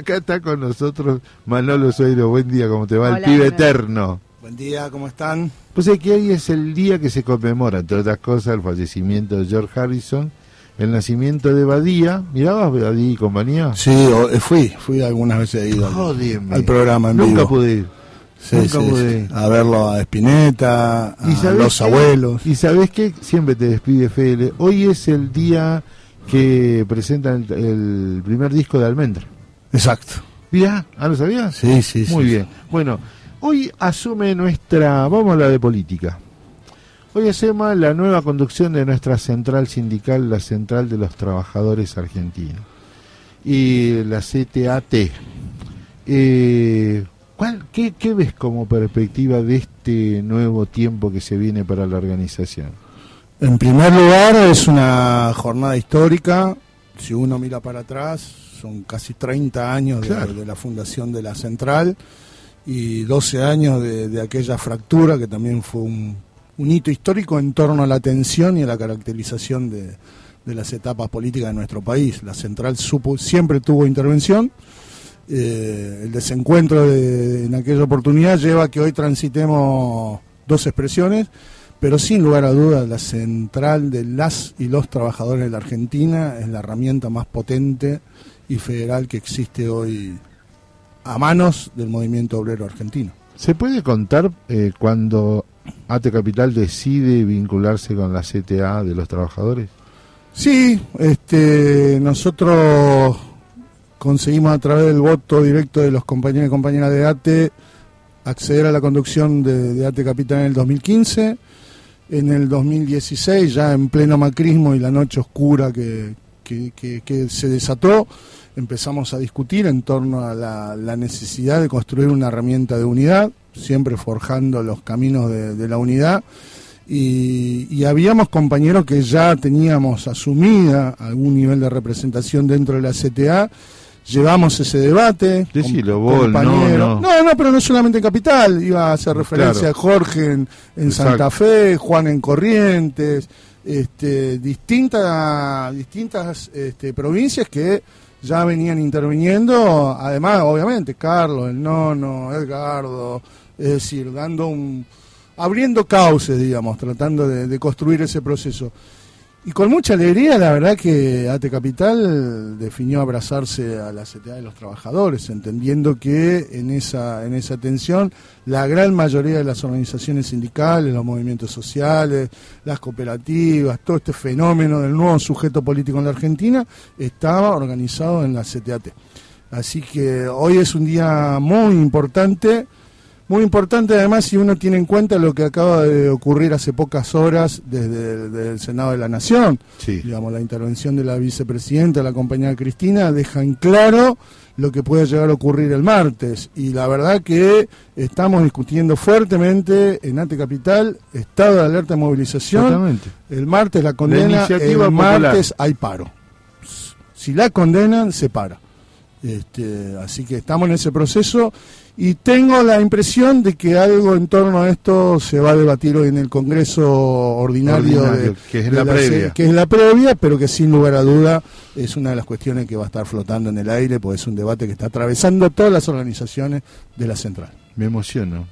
Acá está con nosotros Manolo Sueiro. Buen día, ¿cómo te va? Hola, el pibe Manolo. eterno. Buen día, ¿cómo están? Pues es que hoy es el día que se conmemora, entre otras cosas, el fallecimiento de George Harrison, el nacimiento de Badía. ¿Mirabas Badía y compañía? Sí, eh, fui, fui algunas veces he ido al, Jódeme. al programa en Nunca vivo. pude ir. Sí, nunca sí, pude sí. ir. A verlo a Spinetta, a ¿Y sabés los qué? abuelos. Y sabes qué, siempre te despide Fede. Hoy es el día que presentan el, el primer disco de Almendra. Exacto. Mirá, ¿ah, lo sabías? Sí, sí, sí. Muy bien. Bueno, hoy asume nuestra, vamos a la de política. Hoy asume la nueva conducción de nuestra central sindical, la Central de los Trabajadores Argentinos. Y la CTAT. Eh, ¿cuál, qué, ¿Qué ves como perspectiva de este nuevo tiempo que se viene para la organización? En primer lugar, es una jornada histórica. Si uno mira para atrás, son casi 30 años de, Claro. de la fundación de la central y 12 años de, de aquella fractura que también fue un, un hito histórico en torno a la atención y a la caracterización de, de las etapas políticas de nuestro país. La central supo, siempre tuvo intervención. Eh, el desencuentro de- en aquella oportunidad lleva a que hoy transitemos dos expresiones pero sin lugar a dudas la central de las y los trabajadores de la Argentina es la herramienta más potente y federal que existe hoy a manos del movimiento obrero argentino. ¿Se puede contar eh, cuando AT Capital decide vincularse con la CTA de los trabajadores? Sí, este, nosotros conseguimos a través del voto directo de los compañeros y compañeras de ATE acceder a la conducción de, de ATE Capital en el 2015. En el 2016, ya en pleno macrismo y la noche oscura que, que- que- que se desató, empezamos a discutir en torno a la, la necesidad de construir una herramienta de unidad, siempre forjando los caminos de, de la unidad. Y, y habíamos compañeros que ya teníamos asumida algún nivel de representación dentro de la CTA. Llevamos ese debate. Decilo, no, compañeros. no. no, pero no solamente en Capital. Iba a hacer referencia Claro. a Jorge en, en. Santa Fe, Juan en Corrientes, este, distintas, distintas este, provincias que ya venían interviniendo. Además, obviamente, Carlos, el Nono, Edgardo, es decir, dando un abriendo cauces, digamos, tratando de, de construir ese proceso. Y con mucha alegría, la verdad que AT Capital definió abrazarse a la CTA de los trabajadores, entendiendo que en esa, en esa tensión la gran mayoría de las organizaciones sindicales, los movimientos sociales, las cooperativas, todo este fenómeno del nuevo sujeto político en la Argentina estaba organizado en la CTAT. Así que hoy es un día muy importante. Muy importante además si uno tiene en cuenta lo que acaba de ocurrir hace pocas horas desde el, desde el Senado de la Nación. Sí. Digamos, la intervención de la vicepresidenta, la compañera Cristina, deja en claro lo que puede llegar a ocurrir el martes. Y la verdad que estamos discutiendo fuertemente en Ante Capital, estado de alerta de movilización. Exactamente. El martes la condena, iniciativa el popular. martes hay paro. Si la condenan, se para. Este, así que estamos en ese proceso y tengo la impresión de que algo en torno a esto se va a debatir hoy en el Congreso ordinario, Ordinario, de- que es de la previa. que es la previa, pero que sin lugar a duda es una de las cuestiones que va a estar flotando en el aire, porque es un debate que está atravesando todas las organizaciones de la central. Me emociono,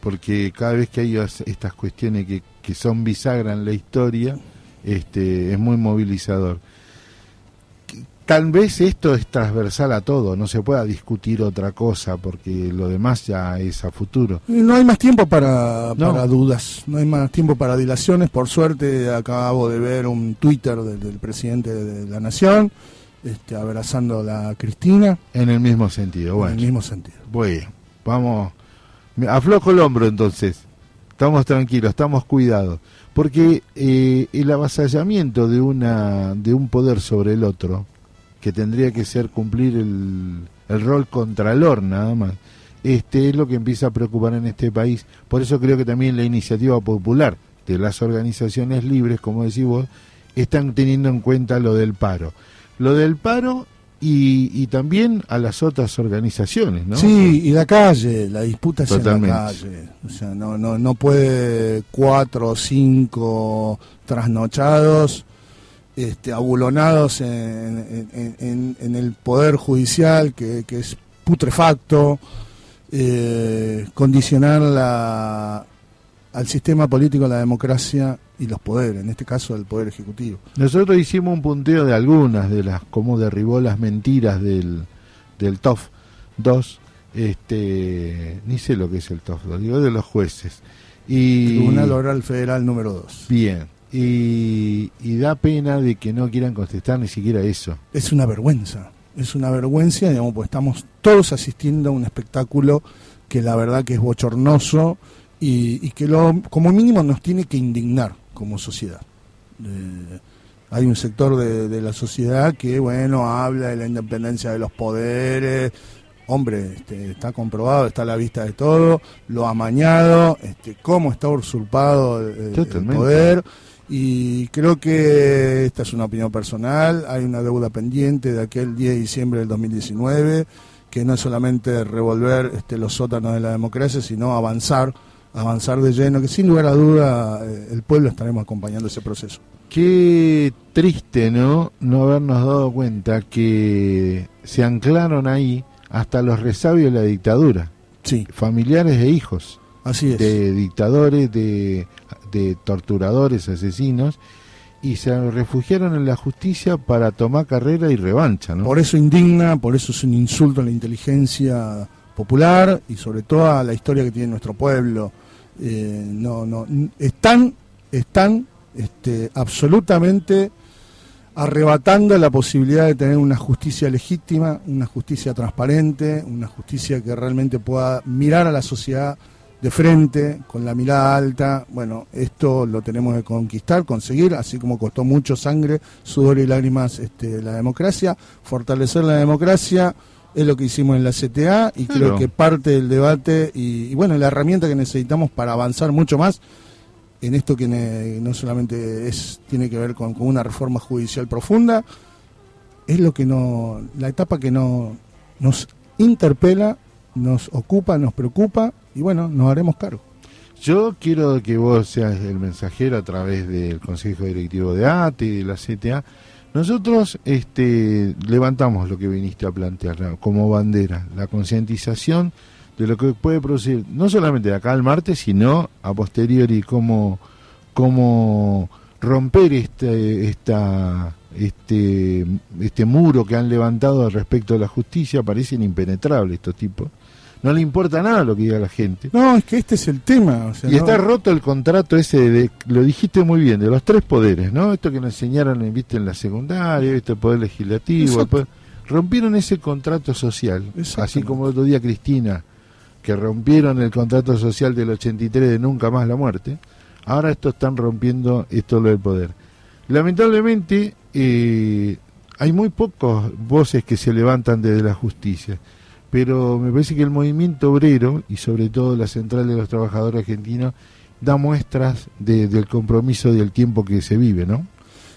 porque cada vez que hay as- estas cuestiones que, que son bisagra en la historia, este, es muy movilizador. Tal vez esto es transversal a todo, no se pueda discutir otra cosa, porque lo demás ya es a futuro. No hay más tiempo para, No. para dudas, no hay más tiempo para dilaciones. Por suerte acabo de ver un Twitter del, del presidente de la Nación, este, abrazando a la Cristina, En el mismo sentido, bueno. en el mismo sentido. Bueno, vamos. Aflojo el hombro entonces. Estamos tranquilos, estamos cuidados. Porque eh, el avasallamiento de, una, de un poder sobre el otro, que tendría que ser cumplir el, el rol contralor nada más, este es lo que empieza a preocupar en este país. Por eso creo que también la iniciativa popular de las organizaciones libres, como decís vos, están teniendo en cuenta lo del paro. Lo del paro y, y también a las otras organizaciones, ¿no? Sí, y la calle, la disputa es en Totalmente. la calle. O sea, no, no, no puede cuatro o cinco trasnochados este, abulonados en, el poder judicial que, es putrefacto, eh, condicionar la, al sistema político, la democracia y los poderes, en este caso el poder ejecutivo. Nosotros hicimos un punteo de algunas de las, cómo derribó las mentiras del, del TOF 2, este, ni sé lo que es el TOF 2, digo de los jueces. Y, Tribunal Oral Federal número 2. Bien, y, y, da pena de que no quieran contestar ni siquiera eso. Es una vergüenza, es una vergüenza, digamos, pues estamos todos asistiendo a un espectáculo que la verdad que es bochornoso y, que lo, como mínimo nos tiene que indignar como sociedad. hay un sector de, la sociedad que, bueno, habla de la independencia de los poderes. Hombre, este, está comprobado, está a la vista de todo, lo ha amañado, este, cómo está usurpado el, poder. Y creo que esta es una opinión personal, hay una deuda pendiente de aquel 10 de diciembre del 2019, que no es solamente revolver este, los sótanos de la democracia, sino avanzar avanzar de lleno, que sin lugar a duda eh, el pueblo estaremos acompañando ese proceso. Qué triste, ¿no? No habernos dado cuenta que se anclaron ahí hasta los resabios de la dictadura. Sí. Familiares e hijos. Así es. De dictadores, de, de torturadores, asesinos, y se refugiaron en la justicia para tomar carrera y revancha, ¿no? Por eso indigna, por eso es un insulto a la inteligencia popular y sobre todo a la historia que tiene nuestro pueblo eh, no, no, están, están este, absolutamente arrebatando la posibilidad de tener una justicia legítima, una justicia transparente, una justicia que realmente pueda mirar a la sociedad de frente, con la mirada alta. Bueno, esto lo tenemos que conquistar, conseguir, así como costó mucho sangre, sudor y lágrimas este, la democracia, fortalecer la democracia es lo que hicimos en la CTA y creo que parte del debate y, bueno, la herramienta que necesitamos para avanzar mucho más en esto que no solamente es tiene que ver con, una reforma judicial profunda, es lo que no la etapa que no nos interpela, nos ocupa, nos preocupa y bueno, nos haremos cargo. Yo quiero que vos seas el mensajero a través del Consejo Directivo de ATE y de la CTA nosotros este, levantamos lo que viniste a plantear como bandera, la concientización de lo que puede producir, no solamente de acá al martes, sino a posteriori, cómo, cómo romper este, esta, este, este muro que han levantado respecto a la justicia, parecen impenetrables estos tipos no le importa nada lo que diga la gente. No, es que este es el tema. y está roto el contrato ese, de, lo dijiste muy bien, de los tres poderes, ¿no? Esto que nos enseñaron ¿viste, en la secundaria, el poder legislativo. rompieron ese contrato social, así como el otro día Cristina, que rompieron el contrato social del 83 de nunca más la muerte. Ahora esto están rompiendo esto lo del poder. Lamentablemente, eh, hay muy pocas voces que se levantan desde la justicia pero me parece que el movimiento obrero y sobre todo la central de los trabajadores argentinos da muestras del compromiso del tiempo que se vive, ¿no?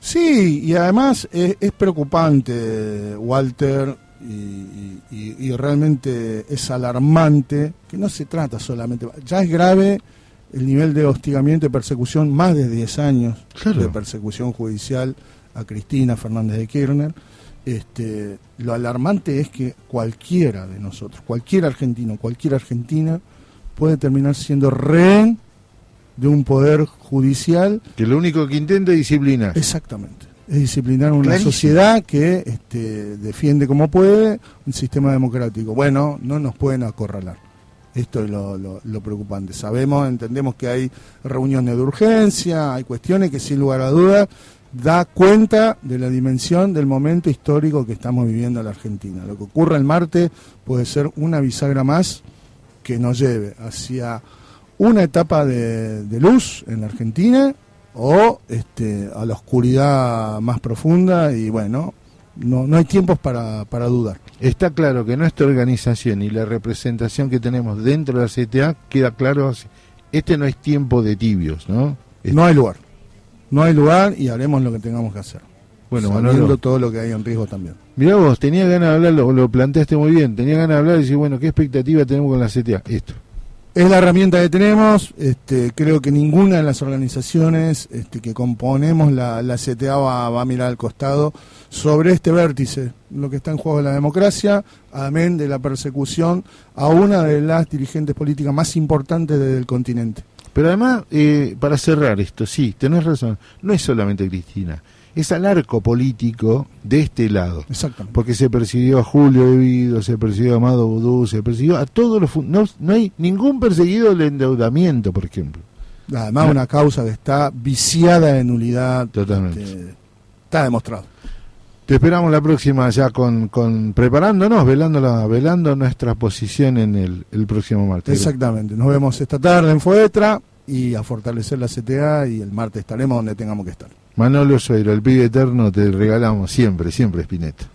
Sí, y además es, preocupante, Walter, y, realmente es alarmante, que no se trata solamente, ya es grave el nivel de hostigamiento y persecución, más de 10 años de persecución judicial a Cristina Fernández de Kirchner este, lo alarmante es que cualquiera de nosotros, cualquier argentino, cualquier argentina, puede terminar siendo rehén de un poder judicial. Que lo único que intenta es disciplinar. Exactamente. Es disciplinar una sociedad que este, defiende como puede un sistema democrático. Bueno, no nos pueden acorralar. Esto es lo, lo, preocupante. Sabemos, entendemos que hay reuniones de urgencia, hay cuestiones que sin lugar a dudas da cuenta de la dimensión del momento histórico que estamos viviendo en la Argentina. Lo que ocurra el martes puede ser una bisagra más que nos lleve hacia una etapa de, luz en la Argentina o este, a la oscuridad más profunda y bueno, no, no hay tiempos para, para dudar. Está claro que nuestra organización y la representación que tenemos dentro de la CTA queda claro, este no es tiempo de tibios, ¿no? No hay lugar no hay lugar y haremos lo que tengamos que hacer. Bueno, sabiendo todo lo que hay en riesgo también. Mirá vos, tenía ganas de hablar, lo, planteaste muy bien, tenía ganas de hablar y decir, bueno, ¿qué expectativa tenemos con la CTA? Esto. es la herramienta que tenemos. Este, creo que ninguna de las organizaciones este, que componemos la, la CTA va, va, a mirar al costado sobre este vértice, lo que está en juego de la democracia, amén de la persecución a una de las dirigentes políticas más importantes del continente. Pero además, eh, para cerrar esto, sí, tenés razón, no es solamente Cristina, es al arco político de este lado. Exactamente. Porque se persiguió a Julio Devido, se persiguió a Amado Vudú, se persiguió a todos los... No, no hay ningún perseguido del endeudamiento, por ejemplo. Además, una causa que está viciada de nulidad. Totalmente. Este, está demostrado. Te esperamos la próxima ya con, con preparándonos, velando, la, velando nuestra posición en el, el próximo martes. Exactamente. Nos vemos esta tarde en Fuetra y a fortalecer la CTA y el martes estaremos donde tengamos que estar. Manolo Sueiro, el pibe eterno, te regalamos siempre, siempre Spinetta.